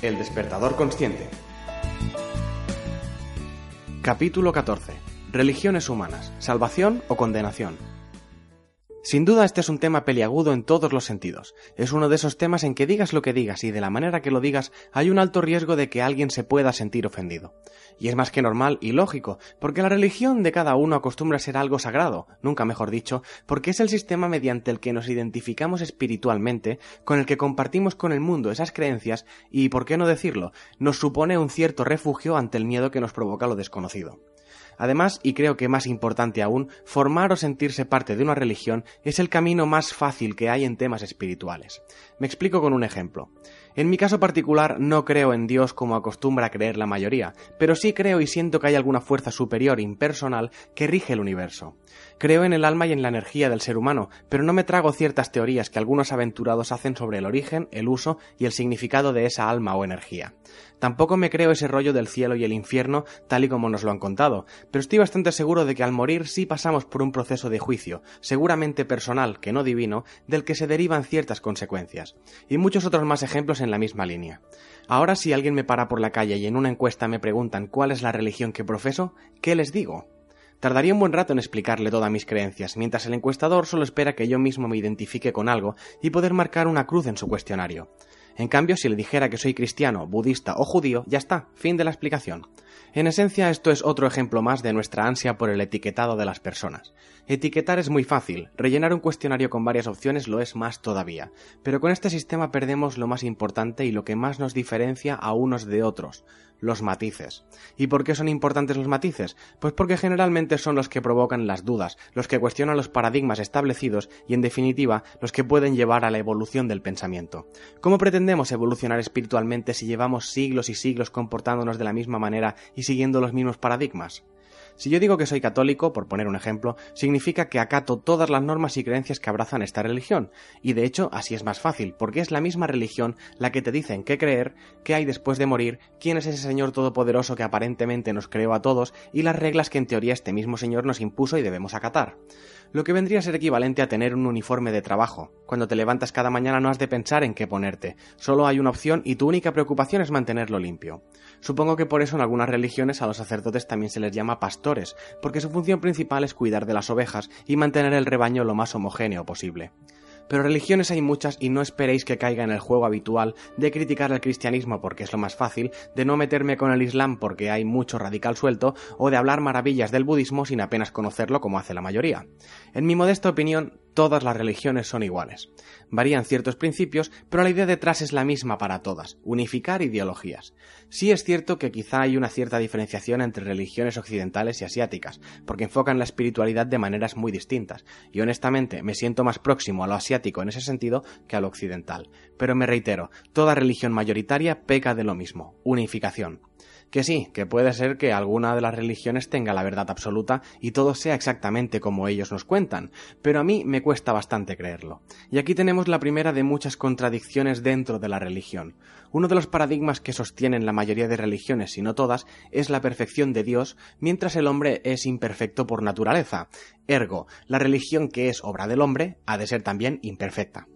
El despertador consciente. Capítulo 14. Religiones humanas. ¿Salvación o condenación? Sin duda este es un tema peliagudo en todos los sentidos. Es uno de esos temas en que digas lo que digas y de la manera que lo digas hay un alto riesgo de que alguien se pueda sentir ofendido. Y es más que normal y lógico, porque la religión de cada uno acostumbra ser algo sagrado, nunca mejor dicho, porque es el sistema mediante el que nos identificamos espiritualmente, con el que compartimos con el mundo esas creencias y, por qué no decirlo, nos supone un cierto refugio ante el miedo que nos provoca lo desconocido. Además, y creo que más importante aún, formar o sentirse parte de una religión es el camino más fácil que hay en temas espirituales. Me explico con un ejemplo. En mi caso particular no creo en Dios como acostumbra creer la mayoría, pero sí creo y siento que hay alguna fuerza superior impersonal que rige el universo. Creo en el alma y en la energía del ser humano, pero no me trago ciertas teorías que algunos aventurados hacen sobre el origen, el uso y el significado de esa alma o energía. Tampoco me creo ese rollo del cielo y el infierno tal y como nos lo han contado, pero estoy bastante seguro de que al morir sí pasamos por un proceso de juicio, seguramente personal, que no divino, del que se derivan ciertas consecuencias. Y muchos otros más ejemplos en la misma línea. Ahora si alguien me para por la calle y en una encuesta me preguntan cuál es la religión que profeso, ¿qué les digo? Tardaría un buen rato en explicarle todas mis creencias, mientras el encuestador solo espera que yo mismo me identifique con algo y poder marcar una cruz en su cuestionario. En cambio, si le dijera que soy cristiano, budista o judío, ya está, fin de la explicación. En esencia, esto es otro ejemplo más de nuestra ansia por el etiquetado de las personas. Etiquetar es muy fácil, rellenar un cuestionario con varias opciones lo es más todavía, pero con este sistema perdemos lo más importante y lo que más nos diferencia a unos de otros, los matices. ¿Y por qué son importantes los matices? Pues porque generalmente son los que provocan las dudas, los que cuestionan los paradigmas establecidos y, en definitiva, los que pueden llevar a la evolución del pensamiento. ¿Cómo pretendemos evolucionar espiritualmente si llevamos siglos y siglos comportándonos de la misma manera y siguiendo los mismos paradigmas? Si yo digo que soy católico, por poner un ejemplo, significa que acato todas las normas y creencias que abrazan esta religión, y de hecho así es más fácil, porque es la misma religión la que te dice en qué creer, qué hay después de morir, quién es ese Señor Todopoderoso que aparentemente nos creó a todos, y las reglas que en teoría este mismo Señor nos impuso y debemos acatar lo que vendría a ser equivalente a tener un uniforme de trabajo. Cuando te levantas cada mañana no has de pensar en qué ponerte, solo hay una opción y tu única preocupación es mantenerlo limpio. Supongo que por eso en algunas religiones a los sacerdotes también se les llama pastores, porque su función principal es cuidar de las ovejas y mantener el rebaño lo más homogéneo posible. Pero religiones hay muchas y no esperéis que caiga en el juego habitual de criticar al cristianismo porque es lo más fácil, de no meterme con el islam porque hay mucho radical suelto, o de hablar maravillas del budismo sin apenas conocerlo como hace la mayoría. En mi modesta opinión, todas las religiones son iguales. Varían ciertos principios, pero la idea detrás es la misma para todas, unificar ideologías. Sí es cierto que quizá hay una cierta diferenciación entre religiones occidentales y asiáticas, porque enfocan la espiritualidad de maneras muy distintas, y honestamente me siento más próximo a lo asiático en ese sentido que a lo occidental. Pero me reitero, toda religión mayoritaria peca de lo mismo, unificación. Que sí, que puede ser que alguna de las religiones tenga la verdad absoluta y todo sea exactamente como ellos nos cuentan, pero a mí me cuesta bastante creerlo. Y aquí tenemos la primera de muchas contradicciones dentro de la religión. Uno de los paradigmas que sostienen la mayoría de religiones, si no todas, es la perfección de Dios, mientras el hombre es imperfecto por naturaleza. Ergo, la religión que es obra del hombre ha de ser también imperfecta.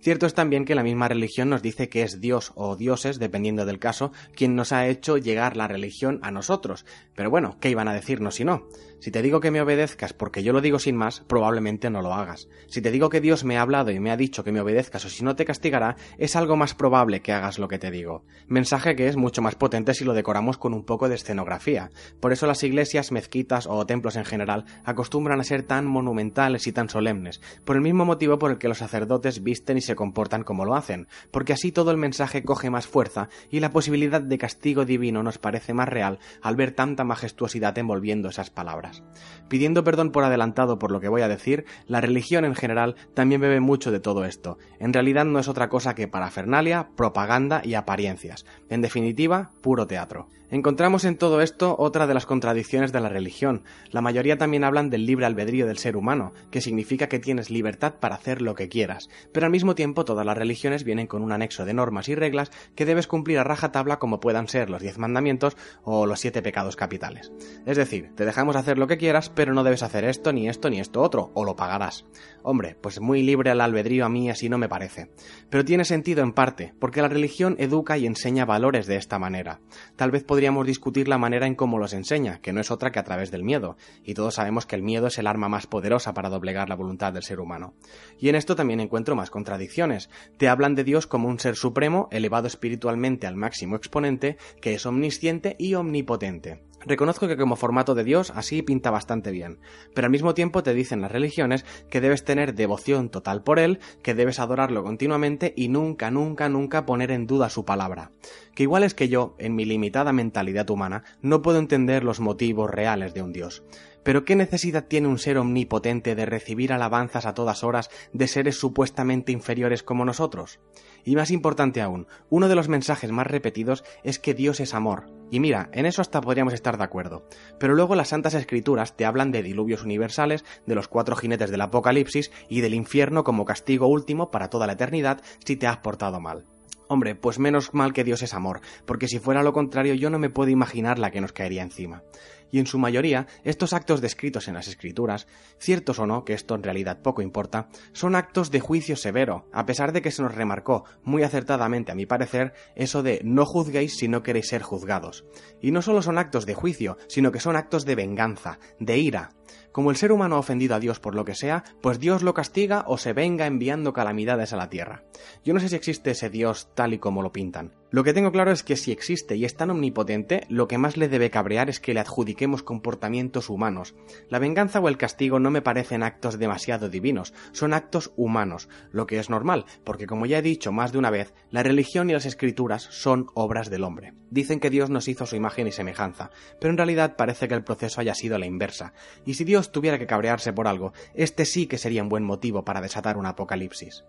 Cierto es también que la misma religión nos dice que es Dios o dioses, dependiendo del caso, quien nos ha hecho llegar la religión a nosotros. Pero bueno, ¿qué iban a decirnos si no? Si te digo que me obedezcas porque yo lo digo sin más, probablemente no lo hagas. Si te digo que Dios me ha hablado y me ha dicho que me obedezcas o si no te castigará, es algo más probable que hagas lo que te digo. Mensaje que es mucho más potente si lo decoramos con un poco de escenografía. Por eso las iglesias, mezquitas o templos en general acostumbran a ser tan monumentales y tan solemnes, por el mismo motivo por el que los sacerdotes visten y se comportan como lo hacen, porque así todo el mensaje coge más fuerza y la posibilidad de castigo divino nos parece más real al ver tanta majestuosidad envolviendo esas palabras. Pidiendo perdón por adelantado por lo que voy a decir, la religión en general también bebe mucho de todo esto. En realidad no es otra cosa que parafernalia, propaganda y apariencias. En definitiva, puro teatro. Encontramos en todo esto otra de las contradicciones de la religión. La mayoría también hablan del libre albedrío del ser humano, que significa que tienes libertad para hacer lo que quieras, pero al mismo tiempo todas las religiones vienen con un anexo de normas y reglas que debes cumplir a rajatabla como puedan ser los diez mandamientos o los siete pecados capitales. Es decir, te dejamos hacer lo que quieras, pero no debes hacer esto, ni esto, ni esto otro, o lo pagarás. Hombre, pues muy libre el albedrío a mí así no me parece. Pero tiene sentido en parte, porque la religión educa y enseña valores de esta manera. Tal vez podríamos discutir la manera en cómo los enseña, que no es otra que a través del miedo, y todos sabemos que el miedo es el arma más poderosa para doblegar la voluntad del ser humano. Y en esto también encuentro más contradicciones. Te hablan de Dios como un ser supremo, elevado espiritualmente al máximo exponente, que es omnisciente y omnipotente. Reconozco que como formato de Dios así pinta bastante bien, pero al mismo tiempo te dicen las religiones que debes tener devoción total por Él, que debes adorarlo continuamente y nunca, nunca, nunca poner en duda su palabra. Que igual es que yo, en mi limitada mentalidad humana, no puedo entender los motivos reales de un Dios. Pero ¿qué necesidad tiene un ser omnipotente de recibir alabanzas a todas horas de seres supuestamente inferiores como nosotros? Y más importante aún, uno de los mensajes más repetidos es que Dios es amor. Y mira, en eso hasta podríamos estar de acuerdo. Pero luego las Santas Escrituras te hablan de diluvios universales, de los cuatro jinetes del Apocalipsis y del infierno como castigo último para toda la eternidad si te has portado mal. Hombre, pues menos mal que Dios es amor, porque si fuera lo contrario yo no me puedo imaginar la que nos caería encima y en su mayoría estos actos descritos en las escrituras, ciertos o no, que esto en realidad poco importa, son actos de juicio severo, a pesar de que se nos remarcó, muy acertadamente a mi parecer, eso de no juzguéis si no queréis ser juzgados. Y no solo son actos de juicio, sino que son actos de venganza, de ira, como el ser humano ha ofendido a Dios por lo que sea, pues Dios lo castiga o se venga enviando calamidades a la tierra. Yo no sé si existe ese Dios tal y como lo pintan. Lo que tengo claro es que si existe y es tan omnipotente, lo que más le debe cabrear es que le adjudiquemos comportamientos humanos. La venganza o el castigo no me parecen actos demasiado divinos, son actos humanos, lo que es normal, porque como ya he dicho más de una vez, la religión y las escrituras son obras del hombre. Dicen que Dios nos hizo su imagen y semejanza, pero en realidad parece que el proceso haya sido la inversa, y si Dios tuviera que cabrearse por algo, este sí que sería un buen motivo para desatar un apocalipsis.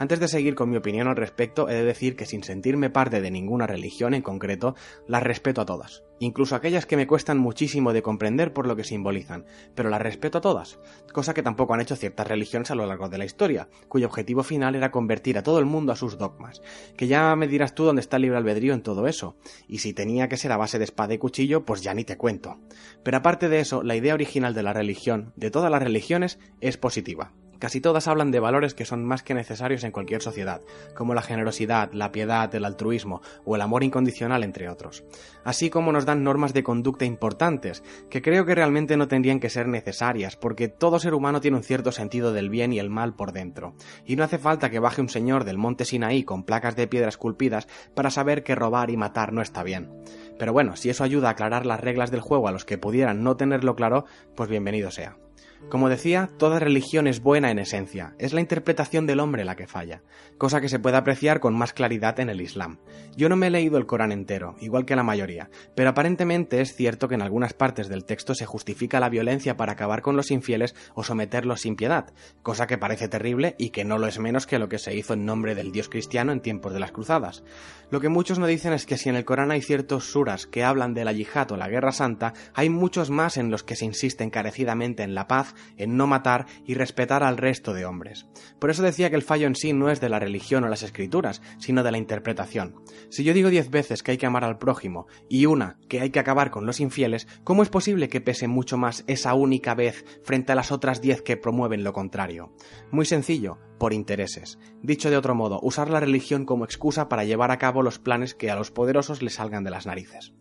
Antes de seguir con mi opinión al respecto, he de decir que sin sentirme parte de ninguna religión en concreto, las respeto a todas, incluso aquellas que me cuestan muchísimo de comprender por lo que simbolizan, pero las respeto a todas, cosa que tampoco han hecho ciertas religiones a lo largo de la historia, cuyo objetivo final era convertir a todo el mundo a sus dogmas, que ya me dirás tú dónde está el libre albedrío en todo eso, y si tenía que ser a base de espada y cuchillo, pues ya ni te cuento. Pero aparte de eso, la idea original de la religión, de todas las religiones, es positiva. Casi todas hablan de valores que son más que necesarios en cualquier sociedad, como la generosidad, la piedad, el altruismo o el amor incondicional, entre otros. Así como nos dan normas de conducta importantes, que creo que realmente no tendrían que ser necesarias, porque todo ser humano tiene un cierto sentido del bien y el mal por dentro, y no hace falta que baje un señor del monte Sinaí con placas de piedra esculpidas para saber que robar y matar no está bien. Pero bueno, si eso ayuda a aclarar las reglas del juego a los que pudieran no tenerlo claro, pues bienvenido sea. Como decía, toda religión es buena en esencia, es la interpretación del hombre la que falla, cosa que se puede apreciar con más claridad en el Islam. Yo no me he leído el Corán entero, igual que la mayoría, pero aparentemente es cierto que en algunas partes del texto se justifica la violencia para acabar con los infieles o someterlos sin piedad, cosa que parece terrible y que no lo es menos que lo que se hizo en nombre del Dios cristiano en tiempos de las cruzadas. Lo que muchos no dicen es que si en el Corán hay ciertos suras que hablan de la yihad o la guerra santa, hay muchos más en los que se insiste encarecidamente en la paz en no matar y respetar al resto de hombres. Por eso decía que el fallo en sí no es de la religión o las escrituras, sino de la interpretación. Si yo digo diez veces que hay que amar al prójimo y una que hay que acabar con los infieles, ¿cómo es posible que pese mucho más esa única vez frente a las otras diez que promueven lo contrario? Muy sencillo, por intereses. Dicho de otro modo, usar la religión como excusa para llevar a cabo los planes que a los poderosos les salgan de las narices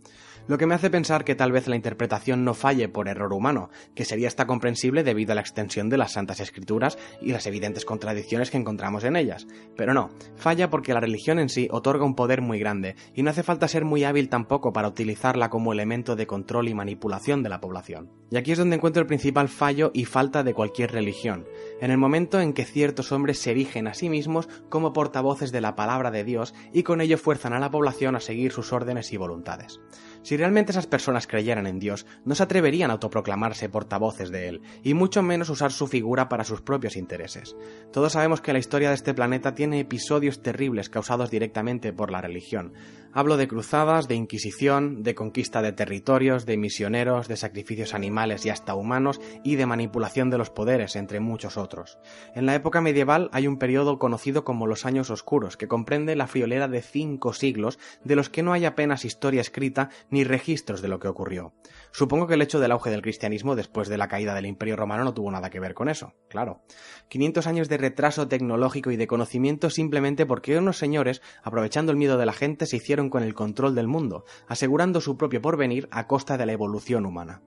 lo que me hace pensar que tal vez la interpretación no falle por error humano, que sería esta comprensible debido a la extensión de las Santas Escrituras y las evidentes contradicciones que encontramos en ellas. Pero no, falla porque la religión en sí otorga un poder muy grande, y no hace falta ser muy hábil tampoco para utilizarla como elemento de control y manipulación de la población. Y aquí es donde encuentro el principal fallo y falta de cualquier religión. En el momento en que ciertos hombres se erigen a sí mismos como portavoces de la palabra de Dios y con ello fuerzan a la población a seguir sus órdenes y voluntades. Si realmente esas personas creyeran en Dios, no se atreverían a autoproclamarse portavoces de Él, y mucho menos usar su figura para sus propios intereses. Todos sabemos que la historia de este planeta tiene episodios terribles causados directamente por la religión. Hablo de cruzadas, de inquisición, de conquista de territorios, de misioneros, de sacrificios animales y hasta humanos, y de manipulación de los poderes, entre muchos otros. En la época medieval hay un periodo conocido como los años oscuros, que comprende la friolera de cinco siglos, de los que no hay apenas historia escrita ni registros de lo que ocurrió. Supongo que el hecho del auge del cristianismo después de la caída del Imperio Romano no tuvo nada que ver con eso, claro. 500 años de retraso tecnológico y de conocimiento simplemente porque unos señores, aprovechando el miedo de la gente, se hicieron con el control del mundo, asegurando su propio porvenir a costa de la evolución humana.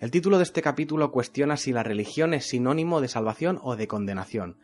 El título de este capítulo cuestiona si la religión es sinónimo de salvación o de condenación.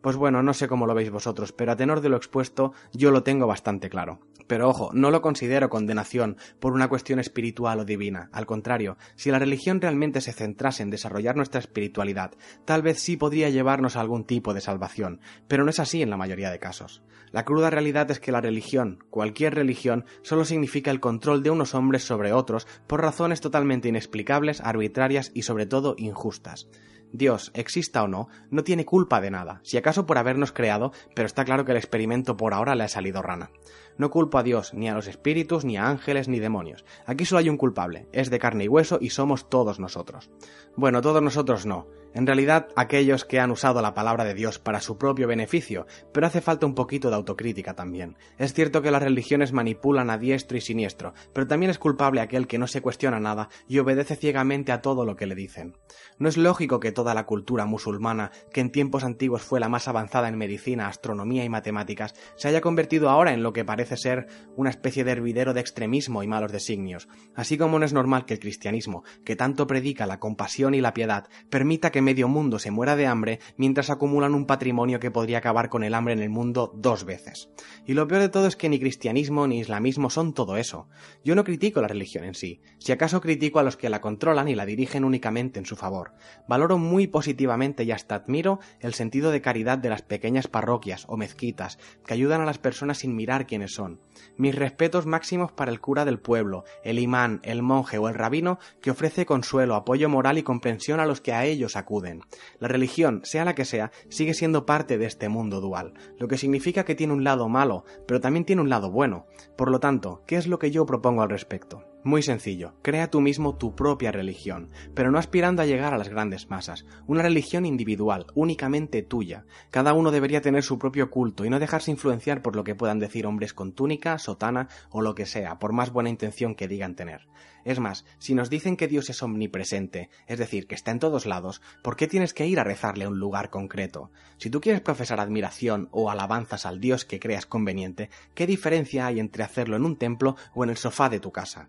Pues bueno, no sé cómo lo veis vosotros, pero a tenor de lo expuesto yo lo tengo bastante claro. Pero ojo, no lo considero condenación por una cuestión espiritual o divina. Al contrario, si la religión realmente se centrase en desarrollar nuestra espiritualidad, tal vez sí podría llevarnos a algún tipo de salvación, pero no es así en la mayoría de casos. La cruda realidad es que la religión, cualquier religión, solo significa el control de unos hombres sobre otros por razones totalmente inexplicables, arbitrarias y sobre todo injustas. Dios, exista o no, no tiene culpa de nada, si acaso por habernos creado, pero está claro que el experimento por ahora le ha salido rana. No culpo a Dios, ni a los espíritus, ni a ángeles, ni demonios. Aquí solo hay un culpable, es de carne y hueso y somos todos nosotros. Bueno, todos nosotros no. En realidad, aquellos que han usado la palabra de Dios para su propio beneficio, pero hace falta un poquito de autocrítica también. Es cierto que las religiones manipulan a diestro y siniestro, pero también es culpable aquel que no se cuestiona nada y obedece ciegamente a todo lo que le dicen. No es lógico que toda la cultura musulmana, que en tiempos antiguos fue la más avanzada en medicina, astronomía y matemáticas, se haya convertido ahora en lo que parece ser una especie de hervidero de extremismo y malos designios, así como no es normal que el cristianismo, que tanto predica la compasión y la piedad, permita que medio mundo se muera de hambre mientras acumulan un patrimonio que podría acabar con el hambre en el mundo dos veces. Y lo peor de todo es que ni cristianismo ni islamismo son todo eso. Yo no critico la religión en sí, si acaso critico a los que la controlan y la dirigen únicamente en su favor. Valoro muy positivamente y hasta admiro el sentido de caridad de las pequeñas parroquias o mezquitas que ayudan a las personas sin mirar quiénes son. Mis respetos máximos para el cura del pueblo, el imán, el monje o el rabino que ofrece consuelo, apoyo moral y comprensión a los que a ellos acuden. La religión, sea la que sea, sigue siendo parte de este mundo dual, lo que significa que tiene un lado malo, pero también tiene un lado bueno. Por lo tanto, ¿qué es lo que yo propongo al respecto? Muy sencillo, crea tú mismo tu propia religión, pero no aspirando a llegar a las grandes masas, una religión individual, únicamente tuya. Cada uno debería tener su propio culto y no dejarse influenciar por lo que puedan decir hombres con túnica, sotana o lo que sea, por más buena intención que digan tener. Es más, si nos dicen que Dios es omnipresente, es decir, que está en todos lados, ¿por qué tienes que ir a rezarle a un lugar concreto? Si tú quieres profesar admiración o alabanzas al Dios que creas conveniente, ¿qué diferencia hay entre hacerlo en un templo o en el sofá de tu casa?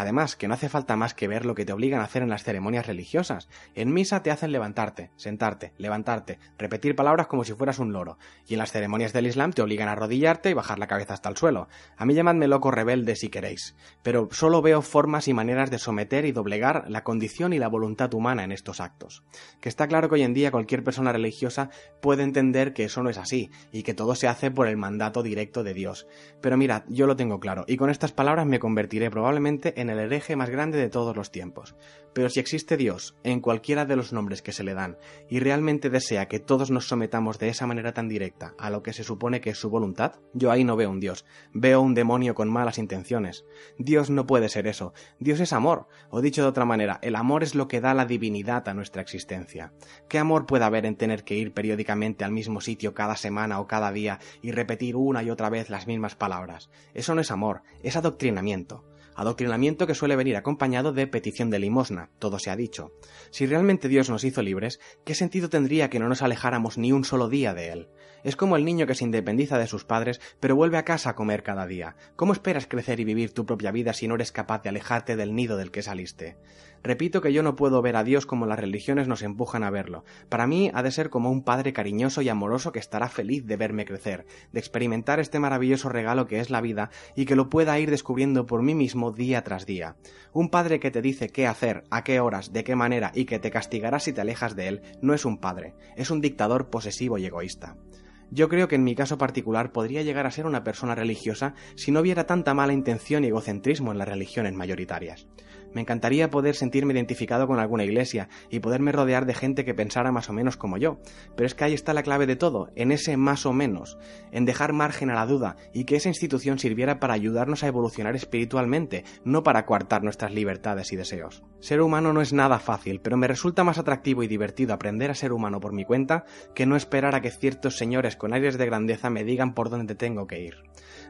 Además, que no hace falta más que ver lo que te obligan a hacer en las ceremonias religiosas. En misa te hacen levantarte, sentarte, levantarte, repetir palabras como si fueras un loro. Y en las ceremonias del Islam te obligan a arrodillarte y bajar la cabeza hasta el suelo. A mí llamadme loco rebelde si queréis. Pero solo veo formas y maneras de someter y doblegar la condición y la voluntad humana en estos actos. Que está claro que hoy en día cualquier persona religiosa puede entender que eso no es así, y que todo se hace por el mandato directo de Dios. Pero mirad, yo lo tengo claro, y con estas palabras me convertiré probablemente en el hereje más grande de todos los tiempos. Pero si existe Dios, en cualquiera de los nombres que se le dan, y realmente desea que todos nos sometamos de esa manera tan directa a lo que se supone que es su voluntad, yo ahí no veo un Dios, veo un demonio con malas intenciones. Dios no puede ser eso. Dios es amor, o dicho de otra manera, el amor es lo que da la divinidad a nuestra existencia. ¿Qué amor puede haber en tener que ir periódicamente al mismo sitio cada semana o cada día y repetir una y otra vez las mismas palabras? Eso no es amor, es adoctrinamiento adoctrinamiento que suele venir acompañado de petición de limosna, todo se ha dicho. Si realmente Dios nos hizo libres, ¿qué sentido tendría que no nos alejáramos ni un solo día de Él? Es como el niño que se independiza de sus padres, pero vuelve a casa a comer cada día. ¿Cómo esperas crecer y vivir tu propia vida si no eres capaz de alejarte del nido del que saliste? Repito que yo no puedo ver a Dios como las religiones nos empujan a verlo. Para mí ha de ser como un padre cariñoso y amoroso que estará feliz de verme crecer, de experimentar este maravilloso regalo que es la vida y que lo pueda ir descubriendo por mí mismo día tras día. Un padre que te dice qué hacer, a qué horas, de qué manera y que te castigará si te alejas de él, no es un padre, es un dictador posesivo y egoísta. Yo creo que en mi caso particular podría llegar a ser una persona religiosa si no hubiera tanta mala intención y egocentrismo en las religiones mayoritarias. Me encantaría poder sentirme identificado con alguna iglesia y poderme rodear de gente que pensara más o menos como yo, pero es que ahí está la clave de todo, en ese más o menos, en dejar margen a la duda y que esa institución sirviera para ayudarnos a evolucionar espiritualmente, no para coartar nuestras libertades y deseos. Ser humano no es nada fácil, pero me resulta más atractivo y divertido aprender a ser humano por mi cuenta que no esperar a que ciertos señores con aires de grandeza me digan por dónde tengo que ir.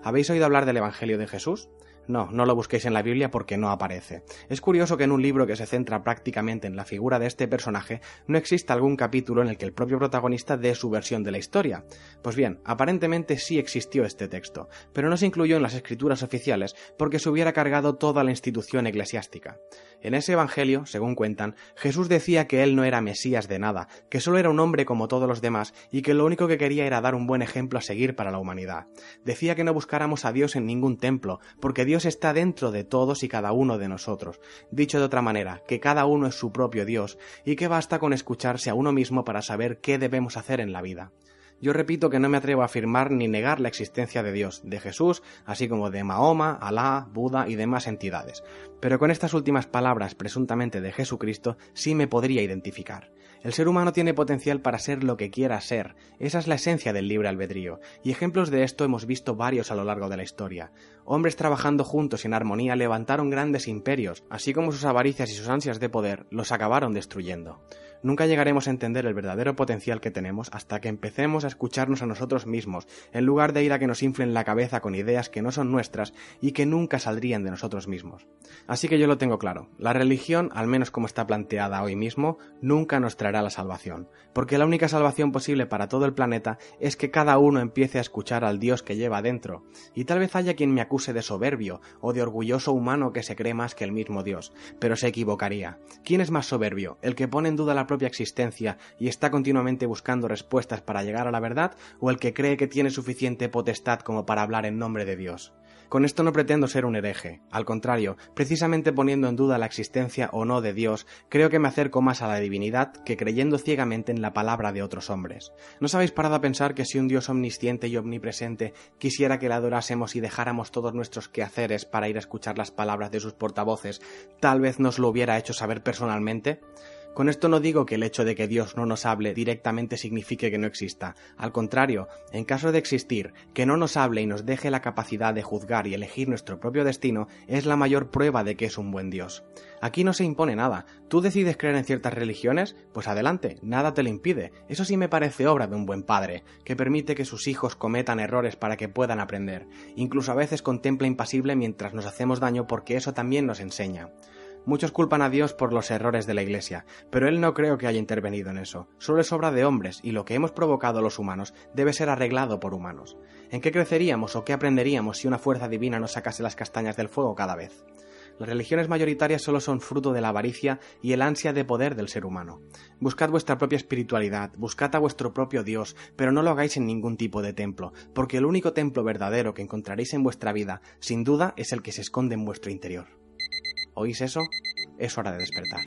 ¿Habéis oído hablar del Evangelio de Jesús? No, no lo busquéis en la Biblia porque no aparece. Es curioso que en un libro que se centra prácticamente en la figura de este personaje no exista algún capítulo en el que el propio protagonista dé su versión de la historia. Pues bien, aparentemente sí existió este texto, pero no se incluyó en las escrituras oficiales porque se hubiera cargado toda la institución eclesiástica. En ese Evangelio, según cuentan, Jesús decía que él no era Mesías de nada, que solo era un hombre como todos los demás y que lo único que quería era dar un buen ejemplo a seguir para la humanidad. Decía que no buscáramos a Dios en ningún templo, porque Dios está dentro de todos y cada uno de nosotros. Dicho de otra manera, que cada uno es su propio Dios y que basta con escucharse a uno mismo para saber qué debemos hacer en la vida. Yo repito que no me atrevo a afirmar ni negar la existencia de Dios, de Jesús, así como de Mahoma, Alá, Buda y demás entidades. Pero con estas últimas palabras presuntamente de Jesucristo sí me podría identificar. El ser humano tiene potencial para ser lo que quiera ser. Esa es la esencia del libre albedrío, y ejemplos de esto hemos visto varios a lo largo de la historia. Hombres trabajando juntos en armonía levantaron grandes imperios, así como sus avaricias y sus ansias de poder los acabaron destruyendo. Nunca llegaremos a entender el verdadero potencial que tenemos hasta que empecemos a escucharnos a nosotros mismos, en lugar de ir a que nos inflen la cabeza con ideas que no son nuestras y que nunca saldrían de nosotros mismos. Así que yo lo tengo claro, la religión, al menos como está planteada hoy mismo, nunca nos traerá la salvación, porque la única salvación posible para todo el planeta es que cada uno empiece a escuchar al Dios que lleva dentro, y tal vez haya quien me acuse de soberbio o de orgulloso humano que se cree más que el mismo Dios, pero se equivocaría. ¿Quién es más soberbio? ¿El que pone en duda la propia existencia y está continuamente buscando respuestas para llegar a la verdad o el que cree que tiene suficiente potestad como para hablar en nombre de Dios. Con esto no pretendo ser un hereje, al contrario, precisamente poniendo en duda la existencia o no de Dios, creo que me acerco más a la divinidad que creyendo ciegamente en la palabra de otros hombres. ¿No os habéis parado a pensar que si un Dios omnisciente y omnipresente quisiera que le adorásemos y dejáramos todos nuestros quehaceres para ir a escuchar las palabras de sus portavoces, tal vez nos lo hubiera hecho saber personalmente? Con esto no digo que el hecho de que Dios no nos hable directamente signifique que no exista. Al contrario, en caso de existir, que no nos hable y nos deje la capacidad de juzgar y elegir nuestro propio destino es la mayor prueba de que es un buen Dios. Aquí no se impone nada. ¿Tú decides creer en ciertas religiones? Pues adelante, nada te lo impide. Eso sí me parece obra de un buen padre, que permite que sus hijos cometan errores para que puedan aprender. Incluso a veces contempla impasible mientras nos hacemos daño porque eso también nos enseña. Muchos culpan a Dios por los errores de la Iglesia, pero Él no creo que haya intervenido en eso. Solo es obra de hombres, y lo que hemos provocado los humanos debe ser arreglado por humanos. ¿En qué creceríamos o qué aprenderíamos si una fuerza divina nos sacase las castañas del fuego cada vez? Las religiones mayoritarias solo son fruto de la avaricia y el ansia de poder del ser humano. Buscad vuestra propia espiritualidad, buscad a vuestro propio Dios, pero no lo hagáis en ningún tipo de templo, porque el único templo verdadero que encontraréis en vuestra vida, sin duda, es el que se esconde en vuestro interior. ¿Oís eso? Es hora de despertar.